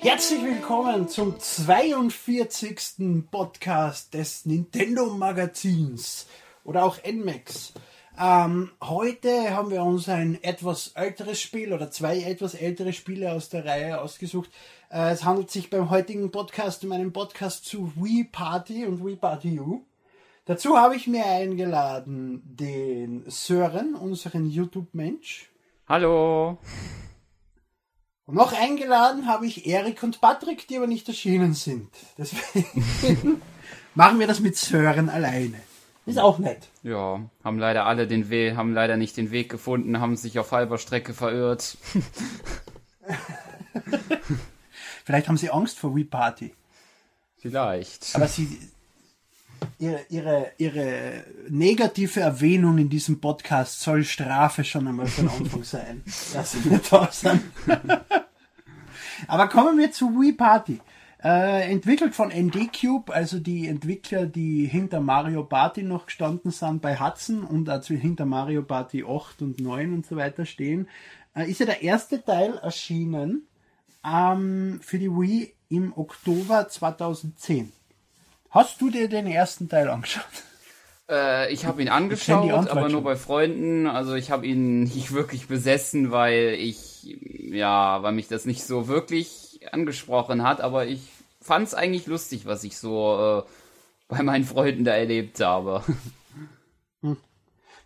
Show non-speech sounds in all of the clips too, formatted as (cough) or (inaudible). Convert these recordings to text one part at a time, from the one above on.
Herzlich willkommen zum 42. Podcast des Nintendo Magazins oder auch NMAX. Ähm, heute haben wir uns ein etwas älteres Spiel oder zwei etwas ältere Spiele aus der Reihe ausgesucht. Äh, es handelt sich beim heutigen Podcast um einen Podcast zu Wii Party und Wii Party U. Dazu habe ich mir eingeladen den Sören, unseren YouTube-Mensch. Hallo. Und noch eingeladen habe ich Erik und Patrick, die aber nicht erschienen sind. Deswegen (laughs) machen wir das mit Sören alleine. Ist auch nett. Ja, haben leider alle den Weg, haben leider nicht den Weg gefunden, haben sich auf halber Strecke verirrt. (laughs) Vielleicht haben sie Angst vor Wii Party. Vielleicht. Aber sie, ihre, ihre, ihre negative Erwähnung in diesem Podcast soll Strafe schon einmal von Anfang (laughs) sein, dass sie nicht da sind. (laughs) Aber kommen wir zu Wii Party. Äh, entwickelt von ND Cube, also die Entwickler, die hinter Mario Party noch gestanden sind bei Hudson und also hinter Mario Party 8 und 9 und so weiter stehen, äh, ist ja der erste Teil erschienen ähm, für die Wii im Oktober 2010. Hast du dir den ersten Teil angeschaut? Äh, ich habe ihn angeschaut, aber nur bei Freunden. Also ich habe ihn nicht wirklich besessen, weil ich, ja, weil mich das nicht so wirklich angesprochen hat. Aber ich fand es eigentlich lustig, was ich so äh, bei meinen Freunden da erlebt habe. Hm.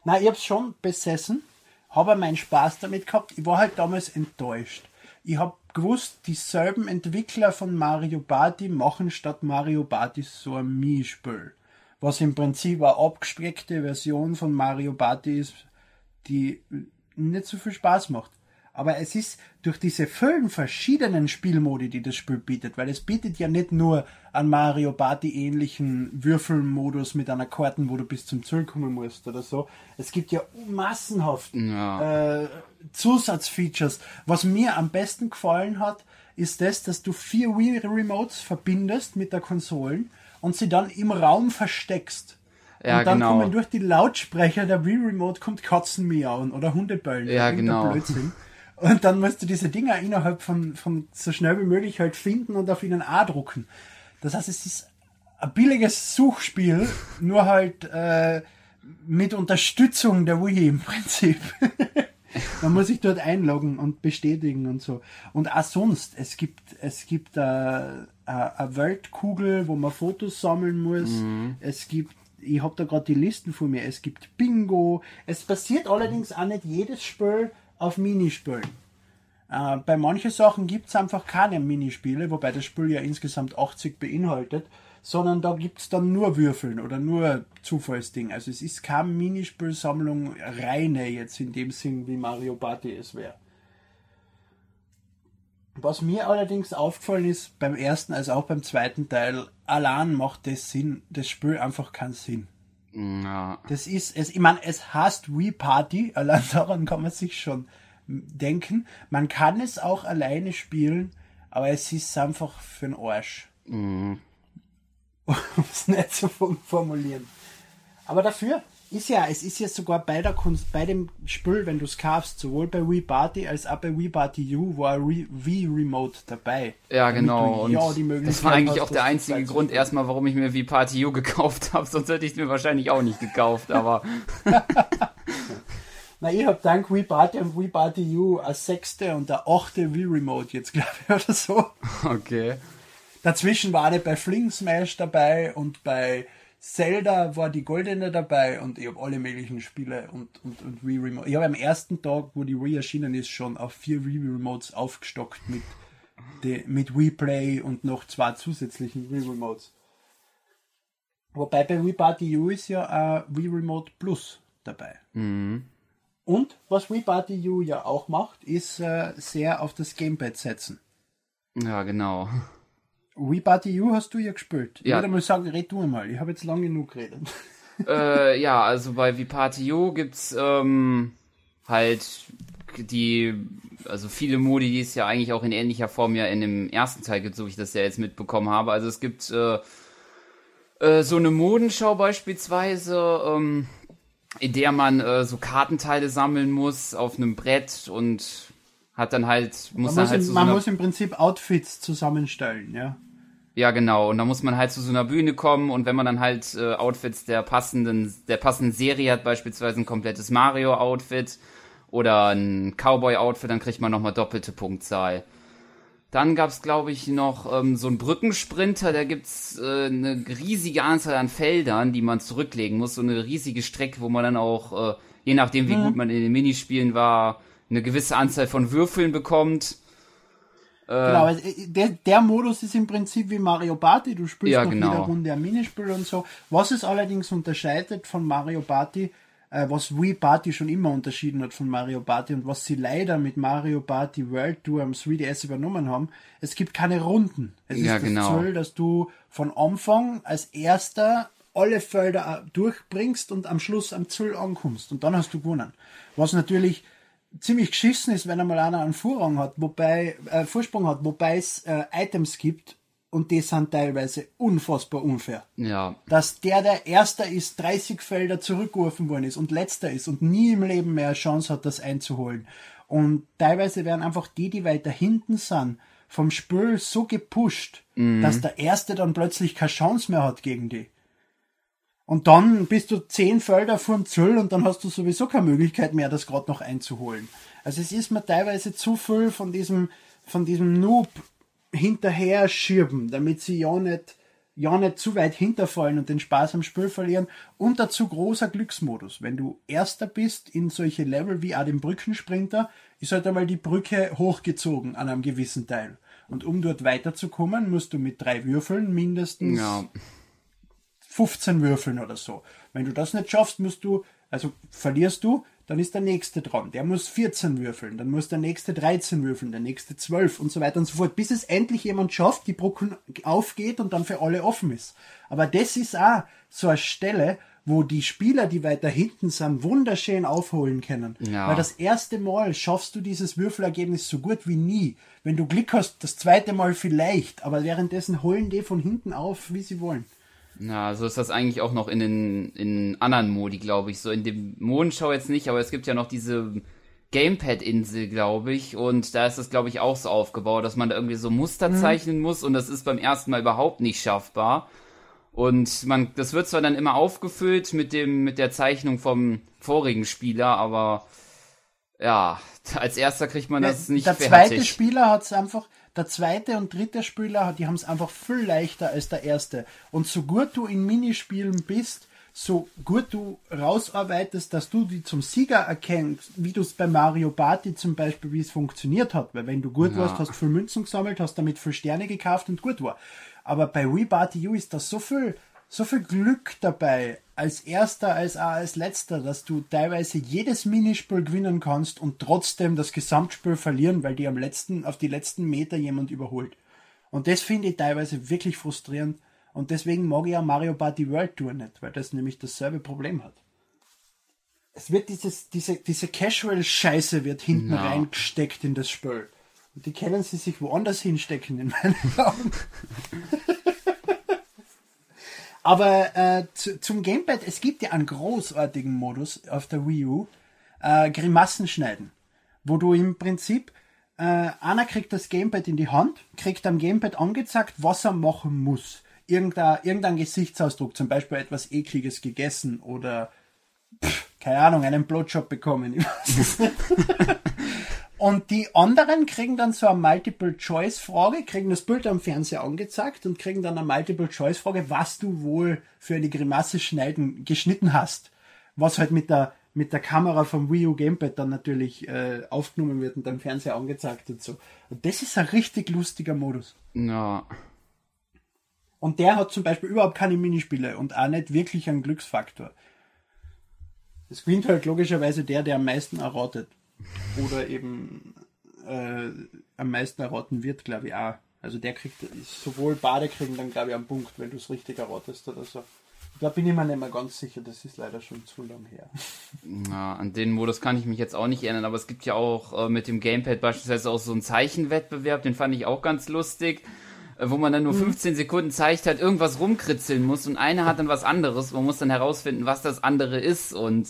Na, ich hab's schon besessen, habe meinen Spaß damit gehabt. Ich war halt damals enttäuscht. Ich habe gewusst, dieselben Entwickler von Mario Party machen statt Mario Party so ein Mii-Spiel. Was im Prinzip eine abgespeckte Version von Mario Party ist, die nicht so viel Spaß macht. Aber es ist durch diese vielen verschiedenen Spielmodi, die das Spiel bietet, weil es bietet ja nicht nur einen Mario Party ähnlichen Würfelmodus mit einer Karten, wo du bis zum Ziel kommen musst oder so. Es gibt ja massenhaft ja. Äh, Zusatzfeatures. Was mir am besten gefallen hat, ist das, dass du vier Wii Remotes verbindest mit der Konsolen und sie dann im Raum versteckst. Ja, und dann genau. kommen durch die Lautsprecher der Wii Remote kommt Katzen miauen oder Hundebellen. Ja, genau. Blödsinn. (laughs) Und dann musst du diese Dinger innerhalb von, von so schnell wie möglich halt finden und auf ihnen A drucken. Das heißt, es ist ein billiges Suchspiel, nur halt äh, mit Unterstützung der Wii im Prinzip. (laughs) Man muss sich dort einloggen und bestätigen und so. Und auch sonst, es gibt, es gibt äh, eine Weltkugel, wo man Fotos sammeln muss. Mhm. Es gibt, ich habe da gerade die Listen vor mir, es gibt Bingo. Es passiert allerdings auch nicht jedes Spiel auf Minispielen. Äh, bei manchen Sachen gibt es einfach keine Minispiele, wobei das Spiel ja insgesamt 80 beinhaltet, sondern da gibt es dann nur Würfeln oder nur Zufallsding. Also es ist keine Minispielsammlung reine jetzt in dem Sinn, wie Mario Party es wäre. Was mir allerdings aufgefallen ist, beim ersten als auch beim zweiten Teil, allein macht das Sinn, das Spiel einfach keinen Sinn. Ja. Das ist, es, ich meine, es heißt Wii Party, (laughs) allein daran kann man sich schon denken. Man kann es auch alleine spielen, aber es ist einfach für den Arsch. Mhm. (laughs) Um es nicht so formulieren. Aber dafür ist ja, es ist ja sogar bei der Kunst, bei dem Spiel, wenn du es kaufst, sowohl bei Wii Party als auch bei Wii Party U war Wii Remote dabei. Ja, genau. Und ja das war eigentlich auch der einzige Grund erstmal, warum ich mir Wii Party U (laughs) gekauft habe. Sonst hätte ich es mir wahrscheinlich auch nicht gekauft, aber. (laughs) Na, ich habe dank Wii Party und Wii Party U eine sechste und eine achte Wii Remote jetzt, glaube ich, (laughs) oder so. Okay. Dazwischen war ich bei Fling Smash dabei und bei Zelda war die goldene dabei und ich habe alle möglichen Spiele und, und, und Wii Remote. Ich habe am ersten Tag, wo die Wii erschienen ist, schon auf vier Wii Remotes aufgestockt mit, de, mit Wii Play und noch zwei zusätzlichen Wii Remotes. Wobei bei Wii Party U ist ja ein Wii Remote Plus dabei. Mhm. Und was Wii Party U ja auch macht, ist äh, sehr auf das Gamepad setzen. Ja, genau. Wii Party U hast du ja gespielt. Ich ja. würde mal sagen, red du mal. Ich habe jetzt lange genug geredet. (laughs) Äh, ja, also bei Wii Party U gibt's ähm, halt die, also viele Modi, die es ja eigentlich auch in ähnlicher Form ja in dem ersten Teil gibt, so wie ich das ja jetzt mitbekommen habe. Also es gibt äh, äh, so eine Modenschau beispielsweise, ähm, in der man äh, so Kartenteile sammeln muss auf einem Brett und hat dann halt, muss man, muss, halt im, so man so muss im Prinzip Outfits zusammenstellen, ja. ja, genau. Und da muss man halt zu so einer Bühne kommen und wenn man dann halt äh, Outfits der passenden, der passenden Serie hat, beispielsweise ein komplettes Mario-Outfit oder ein Cowboy-Outfit, dann kriegt man nochmal doppelte Punktzahl. Dann gab's, glaube ich, noch ähm, so einen Brückensprinter, da gibt's äh, eine riesige Anzahl an Feldern, die man zurücklegen muss, so eine riesige Strecke, wo man dann auch, äh, je nachdem wie Mhm. gut man in den Minispielen war, eine gewisse Anzahl von Würfeln bekommt. Genau, also, äh, der, der Modus ist im Prinzip wie Mario Party. Du spielst Ja, noch genau. jeder Runde ein Minispiel und so. Was es allerdings unterscheidet von Mario Party, äh, was Wii Party schon immer unterschieden hat von Mario Party und was sie leider mit Mario Party World Tour am 3DS übernommen haben, es gibt keine Runden. Es Ja, ist genau. das Ziel, dass du von Anfang als erster alle Felder äh, durchbringst und am Schluss am Ziel ankommst und dann hast du gewonnen. Was natürlich ziemlich geschissen ist, wenn einmal einer einen Vorrang hat, wobei äh, Vorsprung hat, wobei es äh, Items gibt und die sind teilweise unfassbar unfair. Ja, Dass der, der Erster ist, 30 Felder zurückgeworfen worden ist und Letzter ist und nie im Leben mehr eine Chance hat, das einzuholen. Und teilweise werden einfach die, die weiter hinten sind, vom Spiel so gepusht, dass der Erste dann plötzlich keine Chance mehr hat gegen die. Und dann bist du zehn Felder vorm Ziel und dann hast du sowieso keine Möglichkeit mehr, das gerade noch einzuholen. Also es ist mir teilweise zu viel von diesem, von diesem Noob hinterher schirben, damit sie ja nicht, ja nicht zu weit hinterfallen und den Spaß am Spiel verlieren. Und dazu großer Glücksmodus. Wenn du Erster bist in solche Level wie auch den Brückensprinter, ist halt einmal die Brücke hochgezogen an einem gewissen Teil. Und um dort weiterzukommen, musst du mit drei Würfeln mindestens ja, 15 Würfeln oder so. Wenn du das nicht schaffst, musst du, also verlierst du, dann ist der nächste dran. Der muss 14 würfeln, dann muss der nächste 13 würfeln, der nächste 12 und so weiter und so fort, bis es endlich jemand schafft, die Brücken aufgeht und dann für alle offen ist. Aber das ist auch so eine Stelle, wo die Spieler, die weiter hinten sind, wunderschön aufholen können. Ja. Weil das erste Mal schaffst du dieses Würfelergebnis so gut wie nie. Wenn du Glück hast, das zweite Mal vielleicht, aber währenddessen holen die von hinten auf, wie sie wollen. Ja, so ist das eigentlich auch noch in den in anderen Modi, glaube ich. So in dem Mondschau jetzt nicht, aber es gibt ja noch diese Gamepad-Insel, glaube ich. Und da ist das, glaube ich, auch so aufgebaut, dass man da irgendwie so Muster zeichnen muss und das ist beim ersten Mal überhaupt nicht schaffbar. Und man, das wird zwar dann immer aufgefüllt mit dem, mit der Zeichnung vom vorigen Spieler, aber ja, als erster kriegt man das nicht der fertig. zweite Spieler hat es einfach, der zweite und dritte Spieler, die haben es einfach viel leichter als der erste. Und so gut du in Minispielen bist, so gut du rausarbeitest, dass du die zum Sieger erkennst, wie du es bei Mario Party zum Beispiel, wie es funktioniert hat. Weil wenn du gut Ja. warst, hast viel Münzen gesammelt, hast damit viel Sterne gekauft und gut war. Aber bei Wii Party U ist da so viel, so viel Glück dabei, als erster, als auch als letzter, dass du teilweise jedes Minispiel gewinnen kannst und trotzdem das Gesamtspiel verlieren, weil die am letzten, auf die letzten Meter jemand überholt. Und das finde ich teilweise wirklich frustrierend. Und deswegen mag ich ja Mario Party World Tour nicht, weil das nämlich dasselbe Problem hat. Es wird dieses, diese, diese Casual-Scheiße wird hinten Ja. reingesteckt in das Spiel. Und die können sie sich woanders hinstecken, in meinen Augen. (laughs) Aber äh, zu, zum Gamepad, es gibt ja einen großartigen Modus auf der Wii U, äh, Grimassen schneiden, wo du im Prinzip, äh, einer kriegt das Gamepad in die Hand, kriegt am Gamepad angezeigt, was er machen muss. Irgendein, irgendein Gesichtsausdruck, zum Beispiel etwas Ekliges gegessen oder, pff, keine Ahnung, einen Blowjob bekommen. (laughs) (laughs) Ich weiß es nicht. Und die anderen kriegen dann so eine Multiple-Choice-Frage, kriegen das Bild am Fernseher angezeigt und kriegen dann eine Multiple-Choice-Frage, was du wohl für eine Grimasse schneiden, geschnitten hast. Was halt mit der, mit der Kamera vom Wii U Gamepad dann natürlich äh, aufgenommen wird und am Fernseher angezeigt und so. Und das ist ein richtig lustiger Modus. Ja. Und der hat zum Beispiel überhaupt keine Minispiele und auch nicht wirklich einen Glücksfaktor. Es gewinnt halt logischerweise der, der am meisten erratet. Oder eben äh, am meisten erraten wird, glaube ich auch. Also der kriegt, sowohl Bade kriegen dann, glaube ich, einen Punkt, wenn du es richtig erratest oder so. Da bin ich mir nicht mehr ganz sicher, das ist leider schon zu lang her. Ja, an den Modus kann ich mich jetzt auch nicht erinnern, aber es gibt ja auch äh, mit dem Gamepad beispielsweise auch so einen Zeichenwettbewerb, den fand ich auch ganz lustig. Äh, wo man dann nur 15 Sekunden Zeit hat, irgendwas rumkritzeln muss und einer hat dann was anderes. Man muss dann herausfinden, was das andere ist und.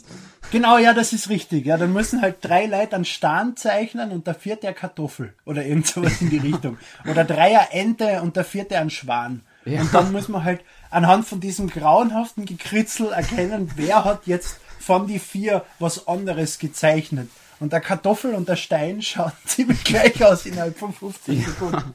Genau, ja, das ist richtig. Ja, dann müssen halt drei Leute einen Stern zeichnen und der vierte eine Kartoffel oder irgend sowas in die Richtung. Oder dreier Ente und der vierte ein Schwan. Ja. Und dann muss man halt anhand von diesem grauenhaften Gekritzel erkennen, wer hat jetzt von die vier was anderes gezeichnet. Und der Kartoffel und der Stein schauen (laughs) ziemlich gleich aus innerhalb von 15 Sekunden.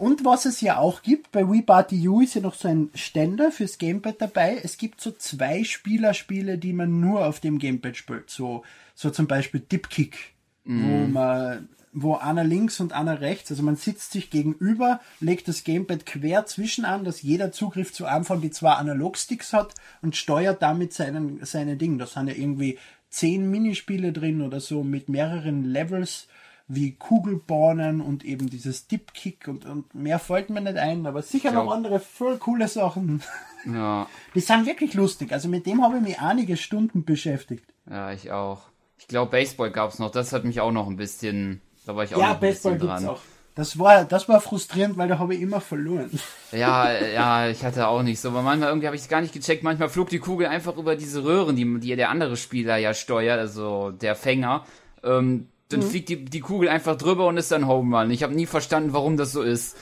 Und was es ja auch gibt, bei Wii Party U ist ja noch so ein Ständer fürs Gamepad dabei. Es gibt so zwei Spielerspiele, die man nur auf dem Gamepad spielt. So, so zum Beispiel Dipkick, wo man, wo einer links und einer rechts, also man sitzt sich gegenüber, legt das Gamepad quer zwischen an, dass jeder Zugriff zu einem von die zwei Analogsticks hat und steuert damit seinen, seine Dinge. Da sind ja irgendwie zehn Minispiele drin oder so mit mehreren Levels wie Kugelbahnen und eben dieses Dipkick und, und mehr fällt mir nicht ein, aber sicher noch glaub- andere voll coole Sachen. (laughs) Ja, Die sind wirklich lustig. Also mit dem habe ich mich einige Stunden beschäftigt. ja, ich auch. Ich glaube, Baseball gab's noch. Das hat mich auch noch ein bisschen. Da war ich auch ja, noch ein Baseball bisschen gibt's dran. auch. Das war, das war frustrierend, weil da habe ich immer verloren. (laughs) Ja, ja, ich hatte auch nicht so. Aber manchmal irgendwie habe ich es gar nicht gecheckt. Manchmal flog die Kugel einfach über diese Röhren, die, die der andere Spieler ja steuert, also der Fänger. Ähm, dann Mhm. fliegt die, die Kugel einfach drüber und ist dann Home Run. Ich habe nie verstanden, warum das so ist.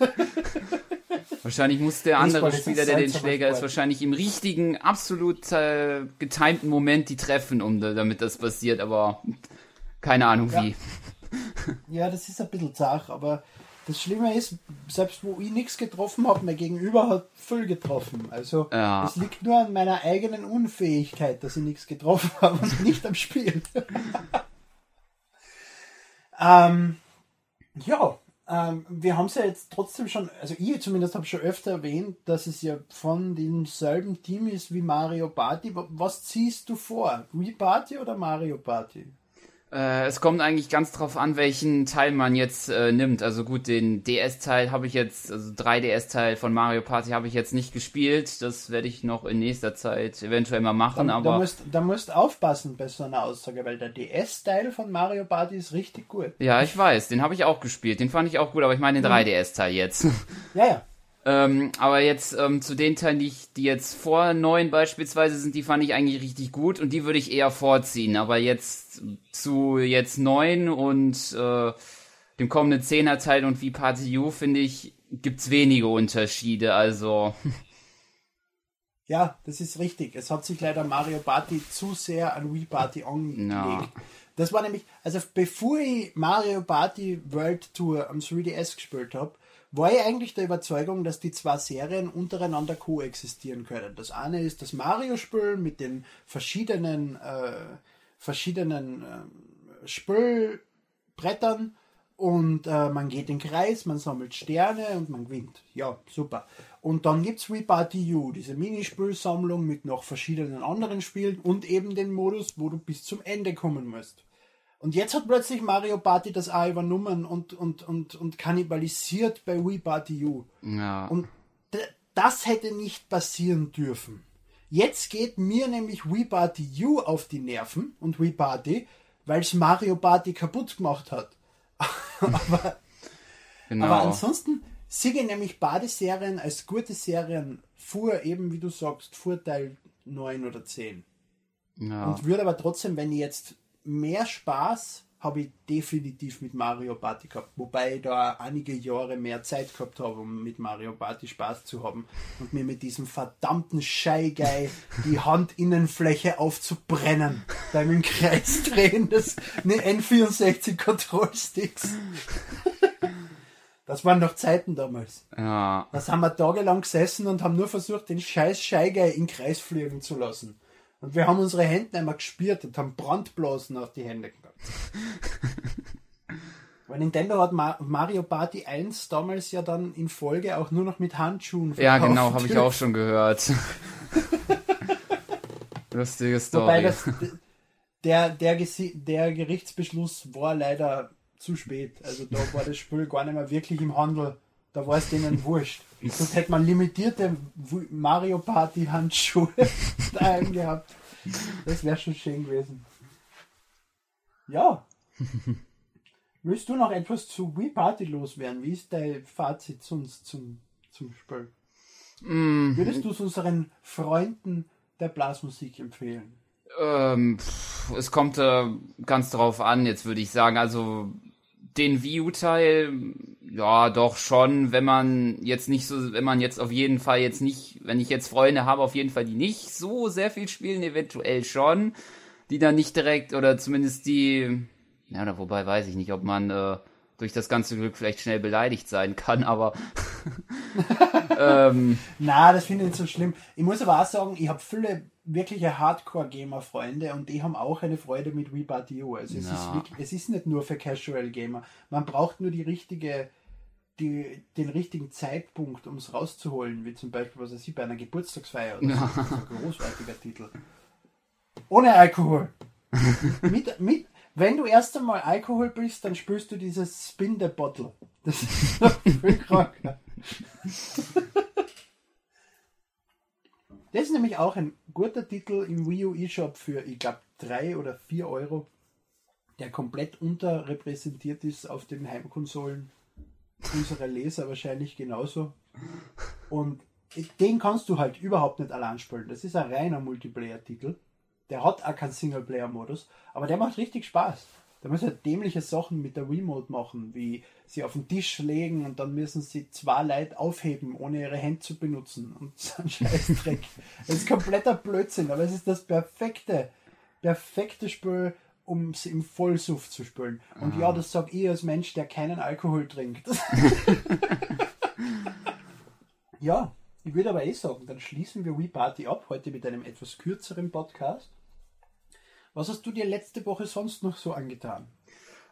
(laughs) wahrscheinlich muss der andere Spieler, der den Schläger ist, wahrscheinlich im richtigen, absolut äh, getimten Moment die treffen, um da- damit das passiert. Aber keine Ahnung Ja. wie. (laughs) Ja, das ist ein bisschen zach, aber das Schlimme ist, selbst wo ich nichts getroffen habe, mein Gegenüber hat voll getroffen. Also Ja. es liegt nur an meiner eigenen Unfähigkeit, dass ich nichts getroffen habe und nicht am Spiel. (laughs) ähm, ja, ähm, wir haben es ja jetzt trotzdem schon, also ich zumindest habe schon öfter erwähnt, dass es ja von demselben Team ist wie Mario Party. Was ziehst du vor? Wii Party oder Mario Party? Äh, es kommt eigentlich ganz drauf an, welchen Teil man jetzt äh, nimmt. Also gut, den DS-Teil habe ich jetzt, also 3DS-Teil von Mario Party habe ich jetzt nicht gespielt. Das werde ich noch in nächster Zeit eventuell mal machen, Da, aber da, musst, da musst aufpassen bei so einer Aussage, weil der DS-Teil von Mario Party ist richtig gut. ja, ich weiß, den habe ich auch gespielt. Den fand ich auch gut, aber ich meine den 3DS-Teil jetzt. Ja, ja. Ähm, aber jetzt ähm, zu den Teilen, die, ich, die jetzt vor neun beispielsweise sind, die fand ich eigentlich richtig gut und die würde ich eher vorziehen. Aber jetzt zu jetzt neun und äh, dem kommenden Zehner-Teil und wie Party U, finde ich, gibt's wenige Unterschiede. Also, Ja, das ist richtig. Es hat sich leider Mario Party zu sehr an Wii Party angelegt. Ja. Das war nämlich, also bevor ich Mario Party World Tour am 3DS gespielt habe, war ich eigentlich der Überzeugung, dass die zwei Serien untereinander koexistieren können. Das eine ist das Mario-Spiel mit den verschiedenen, äh, verschiedenen äh, Spielbrettern und äh, man geht in den Kreis, man sammelt Sterne und man gewinnt. Ja, super. Und dann gibt's Wii Party U, diese Minispielsammlung mit noch verschiedenen anderen Spielen und eben den Modus, wo du bis zum Ende kommen musst. Und jetzt hat plötzlich Mario Party das auch übernommen und, und, und, und kannibalisiert bei Wii Party U. ja. Und das hätte nicht passieren dürfen. Jetzt geht mir nämlich Wii Party U auf die Nerven und Wii Party, weil es Mario Party kaputt gemacht hat. (laughs) aber, genau. aber ansonsten sehe ich nämlich beide Serien als gute Serien vor, eben wie du sagst, Vorteil 9 oder 10. ja. Und würde aber trotzdem, wenn ich jetzt mehr Spaß habe ich definitiv mit Mario Party gehabt, wobei ich da einige Jahre mehr Zeit gehabt habe, um mit Mario Party Spaß zu haben und mir mit diesem verdammten Guy die (laughs) Handinnenfläche aufzubrennen beim im Kreis drehen des ne, N64 Control Sticks. Das waren noch Zeiten damals. ja. Da haben wir tagelang gesessen und haben nur versucht, den scheiß Scheigei in Kreis fliegen zu lassen. Und wir haben unsere Hände einmal gespürt und haben Brandblasen auf die Hände gehabt. (laughs) Weil Nintendo hat Ma Mario Party 1 damals ja dann in Folge auch nur noch mit Handschuhen Ja, verkauft. genau, habe ich auch schon gehört. (laughs) Lustige Wobei Story. das, der, der, der Gerichtsbeschluss war leider zu spät. Also da war das Spiel gar nicht mehr wirklich im Handel. Da war es denen wurscht. Sonst hätte man limitierte Mario Party Handschuhe (laughs) daheim gehabt. Das wäre schon schön gewesen. Ja. (laughs) Willst du noch etwas zu Wii Party loswerden? Wie ist dein Fazit sonst zum, zum Spiel? Mm, Würdest du es unseren Freunden der Blasmusik empfehlen? Ähm, pff, es kommt äh, ganz drauf an, jetzt würde ich sagen. Also den Wii U-Teil, ja, doch schon, wenn man jetzt nicht so, wenn man jetzt auf jeden Fall jetzt nicht, wenn ich jetzt Freunde habe, auf jeden Fall, die nicht so sehr viel spielen, eventuell schon, die dann nicht direkt oder zumindest die, ja, oder wobei weiß ich nicht, ob man äh, durch das ganze Glück vielleicht schnell beleidigt sein kann, aber (laughs) (laughs) ähm, Na, das finde ich nicht so schlimm. Ich muss aber auch sagen, ich habe viele wirkliche Hardcore-Gamer-Freunde und die haben auch eine Freude mit Wii Party U. Also es, Ja. ist wirklich, es ist nicht nur für Casual-Gamer. Man braucht nur die richtige, die, den richtigen Zeitpunkt, um es rauszuholen, wie zum Beispiel, was weiß ich, bei einer Geburtstagsfeier oder so. Das ist ein großartiger Titel. Ohne Alkohol. (laughs) mit, mit, wenn du erst einmal Alkohol bist, dann spürst du dieses Spin the Bottle. Das ist noch viel kranker. (laughs) Das ist nämlich auch ein guter Titel im Wii U eShop für, ich glaube, 3 oder 4 Euro, der komplett unterrepräsentiert ist auf den Heimkonsolen unserer Leser wahrscheinlich genauso. Und den kannst du halt überhaupt nicht allein spielen. Das ist ein reiner Multiplayer-Titel. Der hat auch keinen Singleplayer-Modus, aber der macht richtig Spaß. Da müssen halt dämliche Sachen mit der Remote machen, wie sie auf den Tisch legen und dann müssen sie zwei Leute aufheben, ohne ihre Hände zu benutzen. Und so ein (laughs) Scheißdreck. Das ist kompletter Blödsinn, aber es ist das perfekte, perfekte Spiel, um es im Vollsuff zu spielen. Und ja, das sag ich als Mensch, der keinen Alkohol trinkt. (laughs) ja, ich würde aber eh sagen, dann schließen wir Wii Party ab, heute mit einem etwas kürzeren Podcast. Was hast du dir letzte Woche sonst noch so angetan?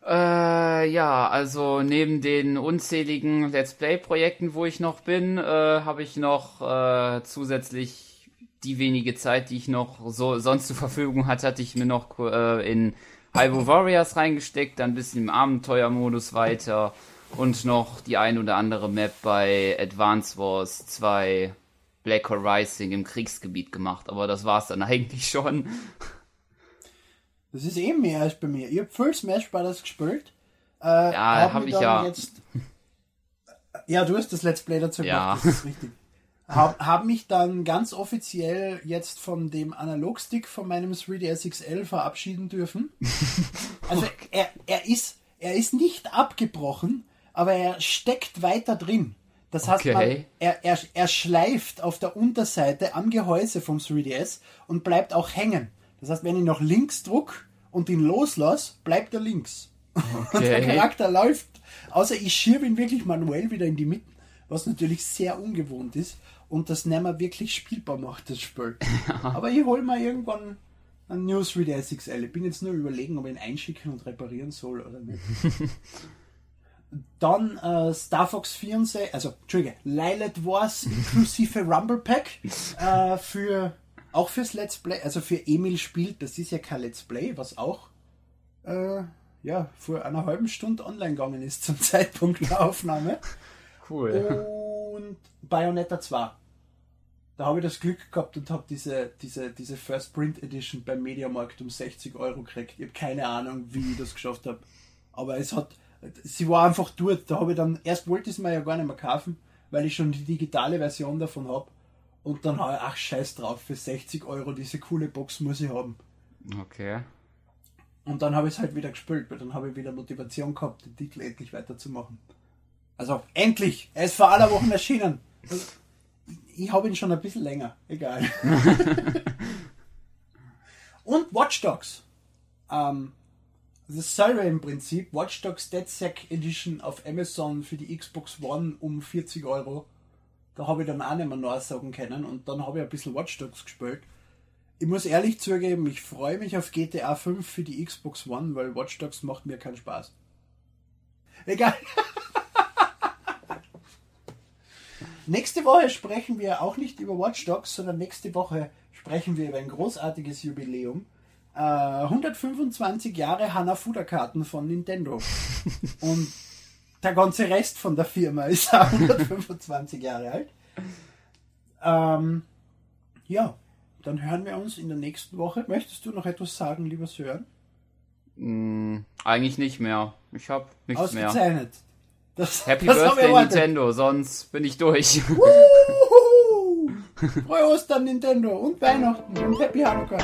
Äh, ja, also neben den unzähligen Let's Play-Projekten, wo ich noch bin, äh, habe ich noch äh, zusätzlich die wenige Zeit, die ich noch so sonst zur Verfügung hatte, hatte ich mir noch äh, in Hyrule Warriors reingesteckt, dann ein bisschen im Abenteuermodus weiter und noch die ein oder andere Map bei Advance Wars 2 Black Hole Rising im Kriegsgebiet gemacht, aber das war's dann (laughs) eigentlich schon. Das ist eben mehr als bei mir. Ich habe Full Smash Bros. gespielt. Äh, Ja, hab mir ich ja. Jetzt, ja, du hast das Let's Play dazu Ja. gemacht, das ist richtig. Hab, hab mich dann ganz offiziell jetzt von dem Analogstick von meinem 3DS XL verabschieden dürfen. (laughs) Also er, er, ist, er ist nicht abgebrochen, aber er steckt weiter drin. Das heißt, man, Okay. er, er, er schleift auf der Unterseite am Gehäuse vom 3DS und bleibt auch hängen. Das heißt, wenn ich nach links druck und ihn loslasse, bleibt er links. (laughs) Und der Okay. Charakter läuft, außer ich schiebe ihn wirklich manuell wieder in die Mitte, was natürlich sehr ungewohnt ist und das nicht mehr wirklich spielbar macht, das Spiel. (laughs) Aber ich hole mal irgendwann ein New 3DS XL. Ich bin jetzt nur überlegen, ob ich ihn einschicken und reparieren soll oder nicht. (laughs) Dann äh, Star Fox 64, also Entschuldige, Lilith Wars inklusive Rumble Pack äh, für auch fürs Let's Play, also für Emil spielt, das ist ja kein Let's Play, was auch äh, ja, vor einer halben Stunde online gegangen ist zum (laughs) Zeitpunkt der Aufnahme. Cool. Und Bayonetta 2. Da habe ich das Glück gehabt und habe diese, diese, diese First Print Edition beim Mediamarkt um 60 Euro gekriegt. Ich habe keine Ahnung, wie ich das geschafft habe. Aber es hat, sie war einfach dort. Da habe ich dann, erst wollte ich es mir ja gar nicht mehr kaufen, weil ich schon die digitale Version davon habe. Und dann habe ich, ach scheiß drauf, für 60 Euro diese coole Box muss ich haben. Okay. Und dann habe ich es halt wieder gespielt, weil dann habe ich wieder Motivation gehabt, den Titel endlich weiterzumachen. Also, endlich! Er ist vor aller Woche erschienen. Ich habe ihn schon ein bisschen länger. Egal. (laughs) Und Watch Dogs. Ähm, dasselbe im Prinzip. Watch Dogs Dead Sack Edition auf Amazon für die Xbox One um 40 Euro. Da habe ich dann auch nicht mehr nachsagen können. Und dann habe ich ein bisschen Watch Dogs gespielt. Ich muss ehrlich zugeben, ich freue mich auf GTA 5 für die Xbox One, weil Watch Dogs macht mir keinen Spaß. Egal. (laughs) nächste Woche sprechen wir auch nicht über Watch Dogs, sondern nächste Woche sprechen wir über ein großartiges Jubiläum. Äh, 125 Jahre Hanafuda-Karten von Nintendo. (laughs) Und der ganze Rest von der Firma (laughs) ist auch 125 Jahre alt. Ähm, ja, dann hören wir uns in der nächsten Woche. Möchtest du noch etwas sagen, lieber Sören? Hm, eigentlich nicht mehr. Ich hab nichts mehr. Ausgezeichnet. Das, Happy das Birthday. Nintendo, sonst bin ich durch. (laughs) Frohe Ostern, Nintendo und Weihnachten und Happy Hanukkah.